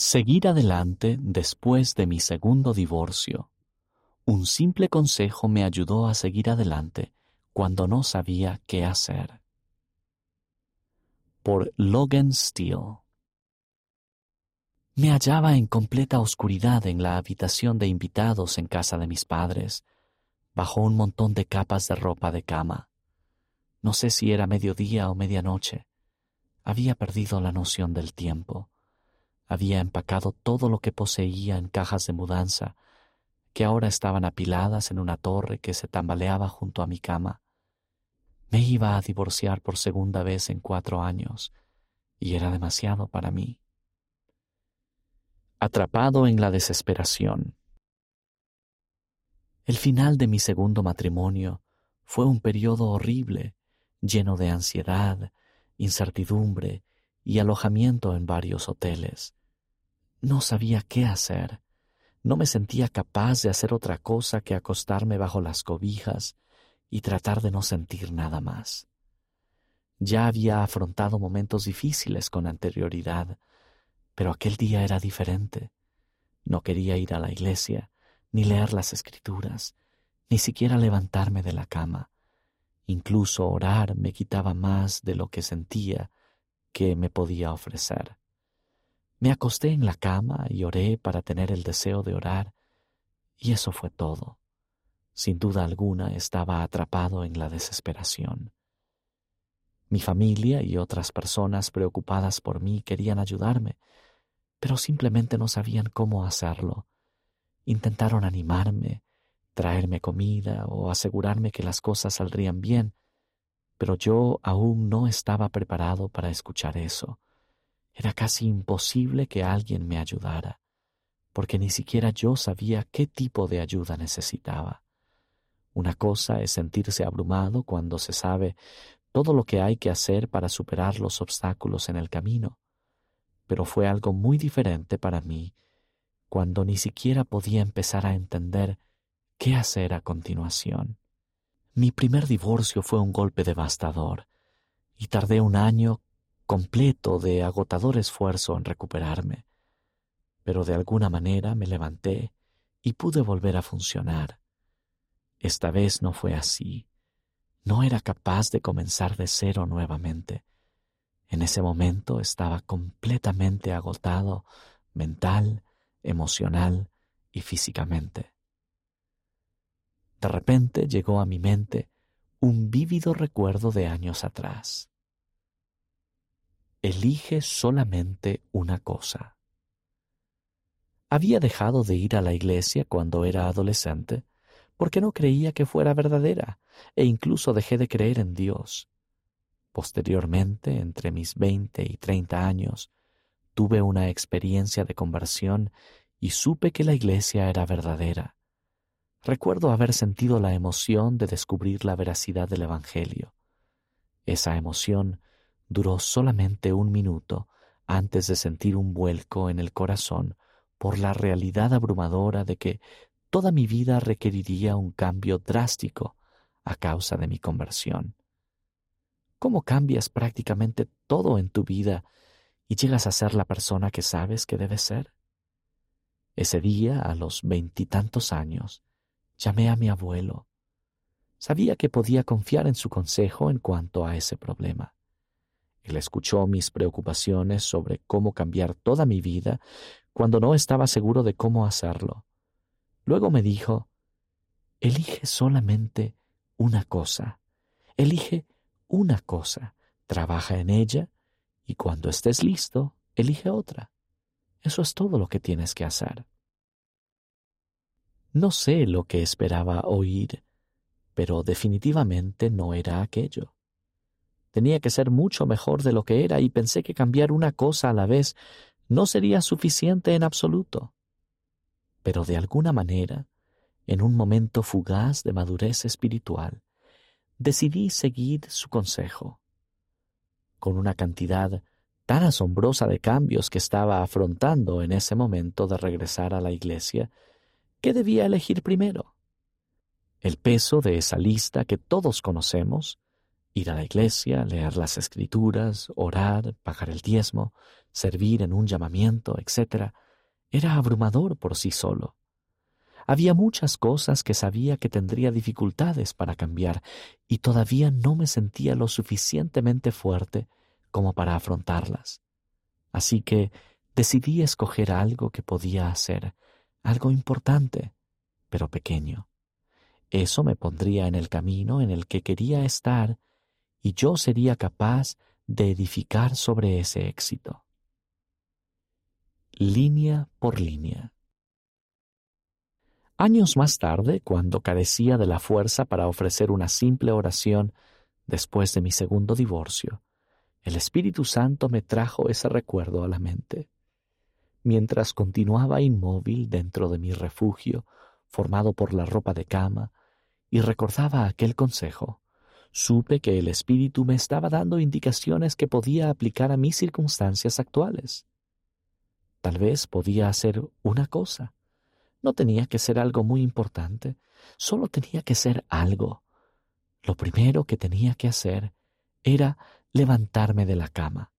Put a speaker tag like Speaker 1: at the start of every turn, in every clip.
Speaker 1: Seguir adelante después de mi segundo divorcio. Un simple consejo me ayudó a seguir adelante cuando no sabía qué hacer. Por Logan Steele. Me hallaba en completa oscuridad en la habitación de invitados en casa de mis padres, bajo un montón de capas de ropa de cama. No sé si era mediodía o medianoche. Había perdido la noción del tiempo. Había empacado todo lo que poseía en cajas de mudanza, que ahora estaban apiladas en una torre que se tambaleaba junto a mi cama. Me iba a divorciar por segunda vez en cuatro años, y era demasiado para mí. Atrapado en la desesperación. El final de mi segundo matrimonio fue un periodo horrible lleno de ansiedad, incertidumbre y alojamiento en varios hoteles. No sabía qué hacer. No me sentía capaz de hacer otra cosa que acostarme bajo las cobijas y tratar de no sentir nada más. Ya había afrontado momentos difíciles con anterioridad, pero aquel día era diferente. No quería ir a la iglesia, ni leer las escrituras, ni siquiera levantarme de la cama. Incluso orar me quitaba más de lo que sentía que me podía ofrecer. Me acosté en la cama y oré para tener el deseo de orar, y eso fue todo. Sin duda alguna estaba atrapado en la desesperación. Mi familia y otras personas preocupadas por mí querían ayudarme, pero simplemente no sabían cómo hacerlo. Intentaron animarme, traerme comida o asegurarme que las cosas saldrían bien, pero yo aún no estaba preparado para escuchar eso. Era casi imposible que alguien me ayudara, porque ni siquiera yo sabía qué tipo de ayuda necesitaba. Una cosa es sentirse abrumado cuando se sabe todo lo que hay que hacer para superar los obstáculos en el camino, pero fue algo muy diferente para mí cuando ni siquiera podía empezar a entender ¿Qué hacer a continuación? Mi primer divorcio fue un golpe devastador y tardé un año completo de agotador esfuerzo en recuperarme, pero de alguna manera me levanté y pude volver a funcionar. Esta vez no fue así. No era capaz de comenzar de cero nuevamente. En ese momento estaba completamente agotado mental, emocional y físicamente. De repente llegó a mi mente un vívido recuerdo de años atrás. Elige solamente una cosa. Había dejado de ir a la iglesia cuando era adolescente porque no creía que fuera verdadera e incluso dejé de creer en Dios. Posteriormente, entre mis veinte y treinta años, tuve una experiencia de conversión y supe que la iglesia era verdadera. Recuerdo haber sentido la emoción de descubrir la veracidad del Evangelio. Esa emoción duró solamente un minuto antes de sentir un vuelco en el corazón por la realidad abrumadora de que toda mi vida requeriría un cambio drástico a causa de mi conversión. ¿Cómo cambias prácticamente todo en tu vida y llegas a ser la persona que sabes que debes ser? Ese día, a los veintitantos años, Llamé a mi abuelo. Sabía que podía confiar en su consejo en cuanto a ese problema. Él escuchó mis preocupaciones sobre cómo cambiar toda mi vida cuando no estaba seguro de cómo hacerlo. Luego me dijo, elige solamente una cosa, elige una cosa, trabaja en ella y cuando estés listo, elige otra. Eso es todo lo que tienes que hacer. No sé lo que esperaba oír, pero definitivamente no era aquello. Tenía que ser mucho mejor de lo que era y pensé que cambiar una cosa a la vez no sería suficiente en absoluto. Pero de alguna manera, en un momento fugaz de madurez espiritual, decidí seguir su consejo. Con una cantidad tan asombrosa de cambios que estaba afrontando en ese momento de regresar a la iglesia, ¿Qué debía elegir primero? El peso de esa lista que todos conocemos, Ir a la iglesia, leer las escrituras, orar, pagar el diezmo, servir en un llamamiento, etc., era abrumador por sí solo. Había muchas cosas que sabía que tendría dificultades para cambiar y todavía no me sentía lo suficientemente fuerte como para afrontarlas. Así que decidí escoger algo que podía hacer, algo importante, pero pequeño. Eso me pondría en el camino en el que quería estar y yo sería capaz de edificar sobre ese éxito. Línea por línea. Años más tarde, cuando carecía de la fuerza para ofrecer una simple oración después de mi segundo divorcio, el Espíritu Santo me trajo ese recuerdo a la mente. Mientras continuaba inmóvil dentro de mi refugio, formado por la ropa de cama, y recordaba aquel consejo, supe que el Espíritu me estaba dando indicaciones que podía aplicar a mis circunstancias actuales. Tal vez podía hacer una cosa. No tenía que ser algo muy importante, solo tenía que ser algo. Lo primero que tenía que hacer era levantarme de la cama.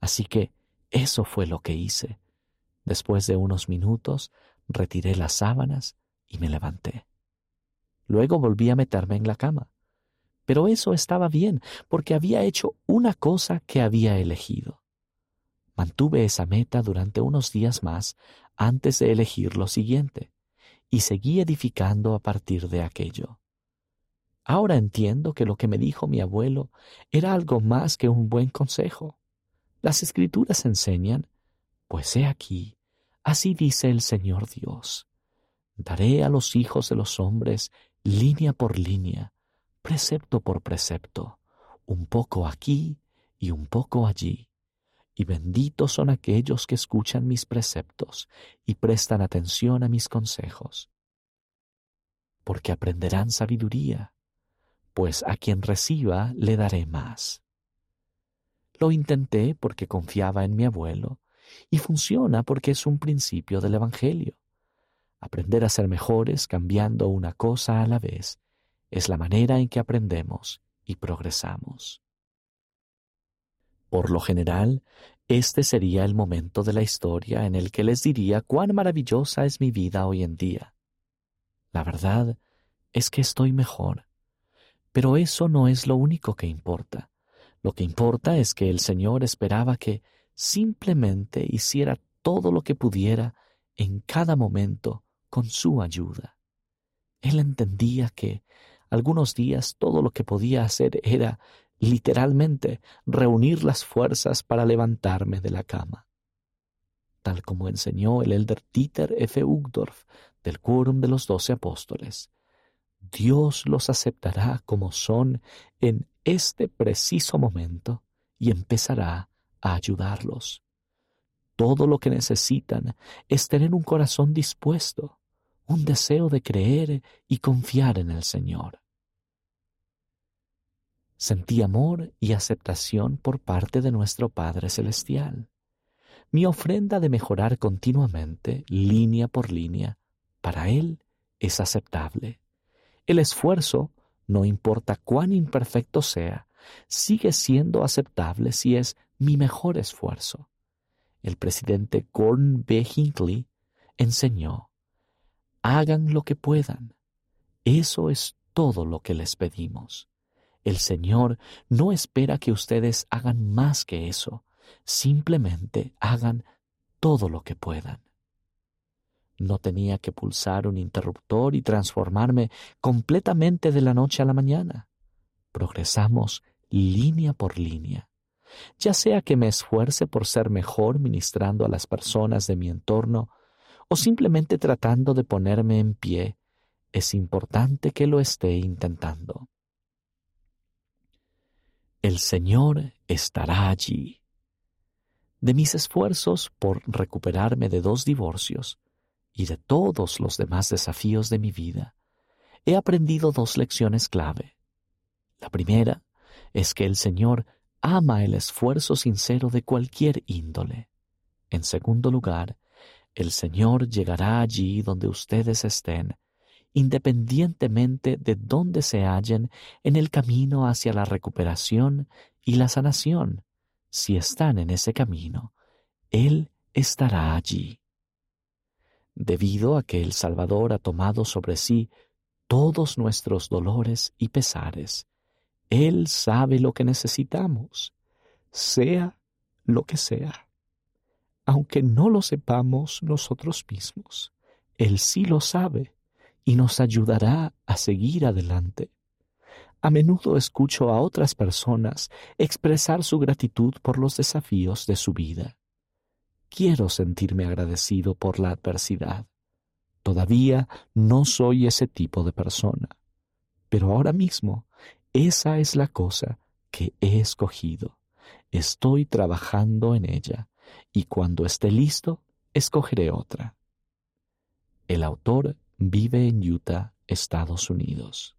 Speaker 1: Así que eso fue lo que hice. Después de unos minutos, retiré las sábanas y me levanté. Luego volví a meterme en la cama. Pero eso estaba bien, porque había hecho una cosa que había elegido. Mantuve esa meta durante unos días más antes de elegir lo siguiente, y seguí edificando a partir de aquello. Ahora entiendo que lo que me dijo mi abuelo era algo más que un buen consejo. Las escrituras enseñan, pues he aquí, así dice el Señor Dios, daré a los hijos de los hombres línea por línea, precepto por precepto, un poco aquí y un poco allí. Y benditos son aquellos que escuchan mis preceptos y prestan atención a mis consejos, porque aprenderán sabiduría pues a quien reciba le daré más. Lo intenté porque confiaba en mi abuelo y funciona porque es un principio del Evangelio. Aprender a ser mejores cambiando una cosa a la vez es la manera en que aprendemos y progresamos. Por lo general, este sería el momento de la historia en el que les diría cuán maravillosa es mi vida hoy en día. La verdad es que estoy mejor pero eso no es lo único que importa. Lo que importa es que el Señor esperaba que simplemente hiciera todo lo que pudiera en cada momento con su ayuda. Él entendía que algunos días todo lo que podía hacer era literalmente reunir las fuerzas para levantarme de la cama. Tal como enseñó el elder Dieter F. Uchtdorf del Quórum de los Doce Apóstoles, Dios los aceptará como son en este preciso momento y empezará a ayudarlos. Todo lo que necesitan es tener un corazón dispuesto, un deseo de creer y confiar en el Señor. Sentí amor y aceptación por parte de nuestro Padre Celestial. Mi ofrenda de mejorar continuamente, línea por línea, para Él es aceptable. El esfuerzo, no importa cuán imperfecto sea, sigue siendo aceptable si es mi mejor esfuerzo. El presidente Gordon B. Hinckley enseñó, hagan lo que puedan. Eso es todo lo que les pedimos. El Señor no espera que ustedes hagan más que eso, simplemente hagan todo lo que puedan. No tenía que pulsar un interruptor y transformarme completamente de la noche a la mañana. Progresamos línea por línea. Ya sea que me esfuerce por ser mejor ministrando a las personas de mi entorno o simplemente tratando de ponerme en pie, es importante que lo esté intentando. El Señor estará allí. De mis esfuerzos por recuperarme de dos divorcios, y de todos los demás desafíos de mi vida, he aprendido dos lecciones clave. La primera es que el Señor ama el esfuerzo sincero de cualquier índole. En segundo lugar, el Señor llegará allí donde ustedes estén independientemente de dónde se hallen en el camino hacia la recuperación y la sanación. Si están en ese camino, Él estará allí. Debido a que el Salvador ha tomado sobre sí todos nuestros dolores y pesares, Él sabe lo que necesitamos, sea lo que sea. Aunque no lo sepamos nosotros mismos, Él sí lo sabe y nos ayudará a seguir adelante. A menudo escucho a otras personas expresar su gratitud por los desafíos de su vida. Quiero sentirme agradecido por la adversidad. Todavía no soy ese tipo de persona, pero ahora mismo esa es la cosa que he escogido. Estoy trabajando en ella y cuando esté listo, escogeré otra. El autor vive en Utah, Estados Unidos.